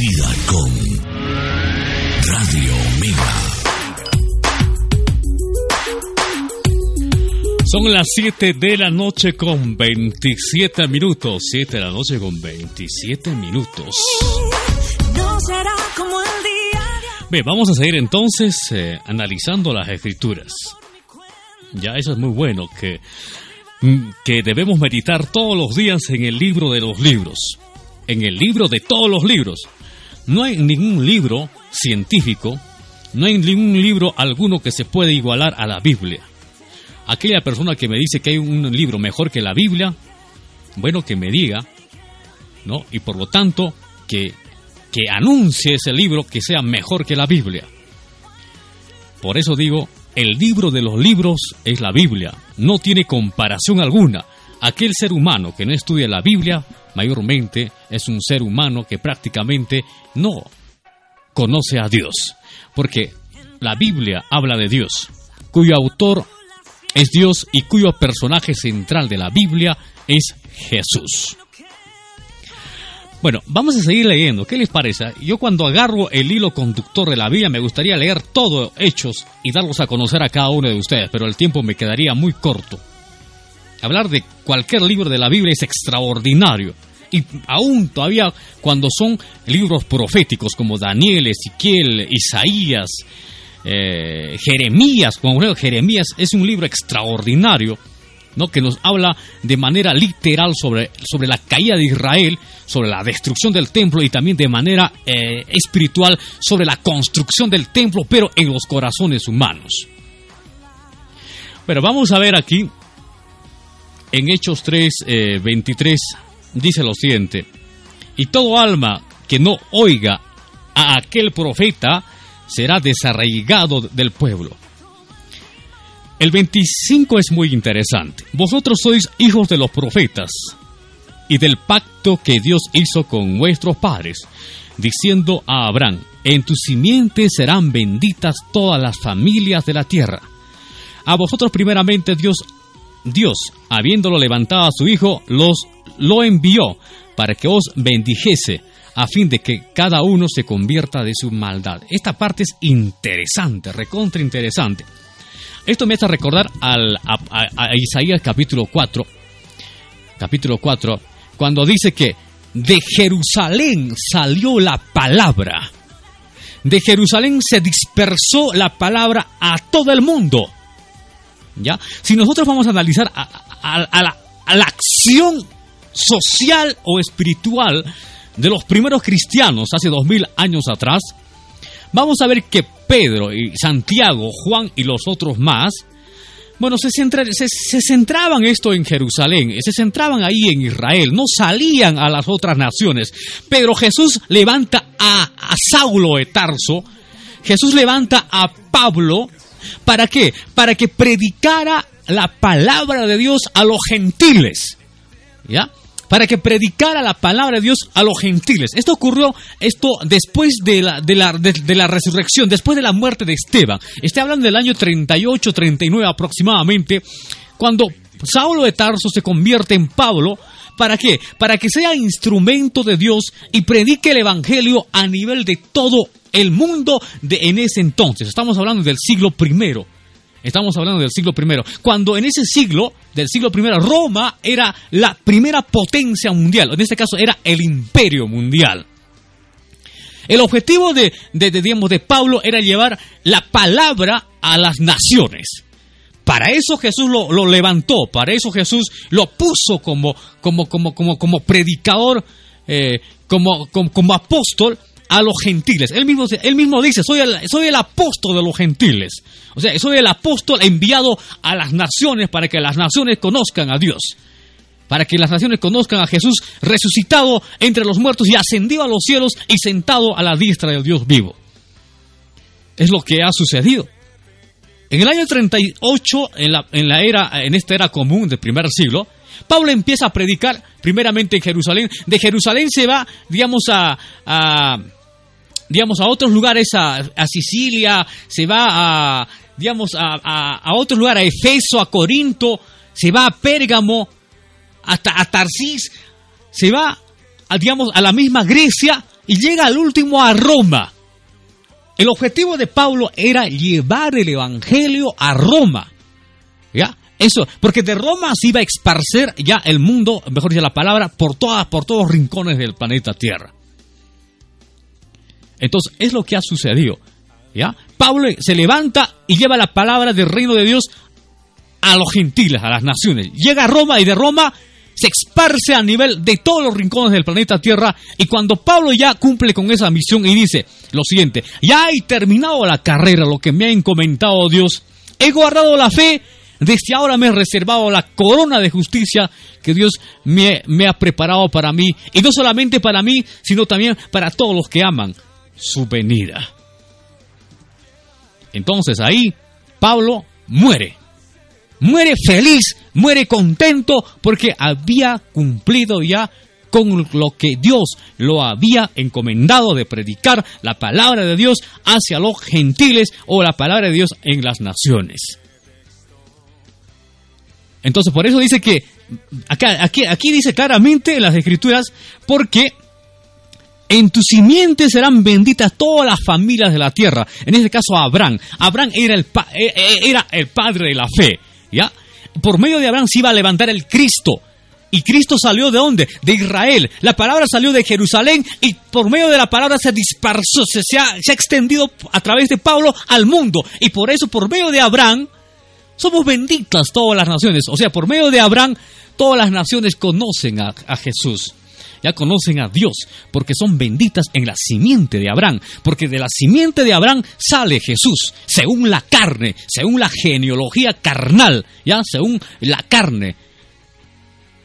vida con Radio Omega. Son las 7 de la noche con 27 minutos. 7 de la noche con 27 minutos. No será como el día Bien, vamos a seguir entonces eh, analizando las escrituras. Ya eso es muy bueno, que, mm, que debemos meditar todos los días en el libro de los libros. En el libro de todos los libros. No hay ningún libro científico, no hay ningún libro alguno que se pueda igualar a la Biblia. Aquella persona que me dice que hay un libro mejor que la Biblia, bueno, que me diga, ¿no? Y por lo tanto, que, que anuncie ese libro que sea mejor que la Biblia. Por eso digo, el libro de los libros es la Biblia, no tiene comparación alguna. Aquel ser humano que no estudia la Biblia, mayormente es un ser humano que prácticamente no conoce a Dios, porque la Biblia habla de Dios, cuyo autor es Dios y cuyo personaje central de la Biblia es Jesús. Bueno, vamos a seguir leyendo. ¿Qué les parece? Yo cuando agarro el hilo conductor de la Biblia me gustaría leer todo Hechos y darlos a conocer a cada uno de ustedes, pero el tiempo me quedaría muy corto. Hablar de cualquier libro de la Biblia es extraordinario. Y aún todavía cuando son libros proféticos como Daniel, Ezequiel, Isaías, eh, Jeremías, como ejemplo, Jeremías es un libro extraordinario, ¿no? que nos habla de manera literal sobre, sobre la caída de Israel, sobre la destrucción del templo y también de manera eh, espiritual sobre la construcción del templo, pero en los corazones humanos. Pero vamos a ver aquí, en Hechos 3, eh, 23, dice lo siguiente, y todo alma que no oiga a aquel profeta será desarraigado del pueblo. El 25 es muy interesante. Vosotros sois hijos de los profetas y del pacto que Dios hizo con vuestros padres, diciendo a Abraham, en tu simiente serán benditas todas las familias de la tierra. A vosotros primeramente Dios, Dios, habiéndolo levantado a su hijo, los lo envió para que os bendijese a fin de que cada uno se convierta de su maldad. Esta parte es interesante, recontra interesante. Esto me hace recordar al, a, Isaías capítulo 4, capítulo 4, cuando dice que de Jerusalén salió la palabra. De Jerusalén se dispersó la palabra a todo el mundo. ¿Ya? Si nosotros vamos a analizar a, la, acción social o espiritual de los primeros cristianos hace dos mil años atrás, vamos a ver que Pedro y Santiago, Juan y los otros más, bueno, se centraban esto en Jerusalén, se centraban ahí en Israel, no salían a las otras naciones. Pero Jesús levanta a, a Saulo de Tarso, Jesús levanta a Pablo, ¿para qué? Para que predicara la palabra de Dios a los gentiles. ¿Ya? Para que predicara la palabra de Dios a los gentiles. Esto ocurrió esto después de la, de la, de- de la resurrección, después de la muerte de Esteban. Estoy hablando del año 38, 39 aproximadamente, cuando Saulo de Tarso se convierte en Pablo. ¿Para qué? Para que sea instrumento de Dios y predique el Evangelio a nivel de todo el mundo de en ese entonces. Estamos hablando del siglo primero. Estamos hablando del siglo I. Cuando en ese siglo, del siglo I, Roma era la primera potencia mundial. En este caso era el imperio mundial. El objetivo de, de, digamos, de Pablo era llevar la palabra a las naciones. Para eso Jesús lo, lo levantó, para eso Jesús lo puso como, como, como, como, como predicador, eh, como, como, como apóstol a los gentiles. Él mismo, él mismo dice, soy soy el apóstol de los gentiles. O sea, soy el apóstol enviado a las naciones para que las naciones conozcan a Dios. Para que las naciones conozcan a Jesús resucitado entre los muertos y ascendido a los cielos y sentado a la diestra del Dios vivo. Es lo que ha sucedido. En el año 38, en la, en la era, en esta era común del primer siglo, Pablo empieza a predicar primeramente en Jerusalén. De Jerusalén se va, digamos, a, digamos, a otros lugares, a, a, Sicilia, se va a, digamos, a, a, otros lugares, a Efeso, a Corinto, se va a Pérgamo, hasta a Tarsis, se va, digamos, a la misma Grecia y llega al último a Roma. El objetivo de Pablo era llevar el evangelio a Roma. ¿Ya? Eso, porque de Roma se iba a esparcer ya el mundo, mejor dicho la palabra, por todas, por todos los rincones del planeta Tierra. Entonces, es lo que ha sucedido. ¿Ya? Pablo se levanta y lleva la palabra del reino de Dios a los gentiles, a las naciones. Llega a Roma y de Roma se esparce a nivel de todos los rincones del planeta Tierra. Y cuando Pablo ya cumple con esa misión y dice lo siguiente, ya he terminado la carrera, lo que me ha encomendado Dios, he guardado la fe, desde ahora me he reservado la corona de justicia que Dios me, ha preparado para mí. Y no solamente para mí, sino también para todos los que aman su venida. Entonces ahí Pablo muere. Muere feliz, muere contento porque había cumplido ya con lo que Dios lo había encomendado de predicar la palabra de Dios hacia los gentiles o la palabra de Dios en las naciones. Entonces por eso dice que acá, aquí, aquí dice claramente en las escrituras porque en tu simiente serán benditas todas las familias de la tierra. En este caso Abraham. Abraham era el, eh, eh, era el padre de la fe. ¿Ya? Por medio de Abraham se iba a levantar el Cristo. Y Cristo salió de dónde? De Israel. La palabra salió de Jerusalén y por medio de la palabra se dispersó, se, se, ha, se ha extendido a través de Pablo al mundo. Y por eso, por medio de Abraham, somos benditas todas las naciones. O sea, por medio de Abraham, todas las naciones conocen a, a Jesús ya conocen a Dios, porque son benditas en la simiente de Abraham, porque de la simiente de Abraham sale Jesús, según la carne, según la genealogía carnal, ya, según la carne.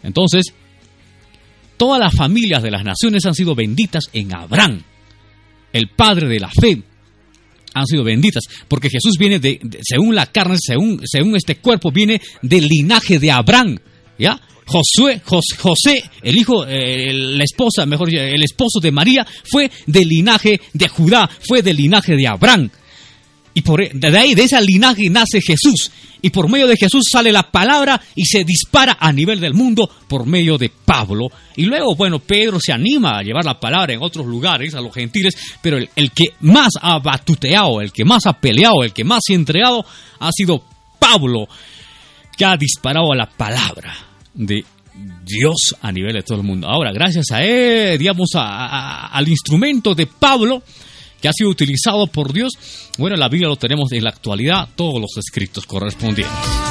Entonces, todas las familias de las naciones han sido benditas en Abraham, el padre de la fe. Han sido benditas, porque Jesús viene de, de según la carne, según, según este cuerpo, viene del linaje de Abraham, ¿ya? José, el hijo, eh, la esposa, mejor el esposo de María, fue del linaje de Judá, fue del linaje de Abraham. Y por, e, de ahí, de ese linaje nace Jesús. Y por medio de Jesús sale la palabra y se dispara a nivel del mundo por medio de Pablo. Y luego, bueno, Pedro se anima a llevar la palabra en otros lugares, a los gentiles, pero el, el que más ha batuteado, el que más ha peleado, el que más se ha entregado, ha sido Pablo, que ha disparado a la palabra de Dios a nivel de todo el mundo. Ahora, gracias a él, digamos, al instrumento de Pablo que ha sido utilizado por Dios, bueno, la Biblia lo tenemos en la actualidad, todos los escritos correspondientes.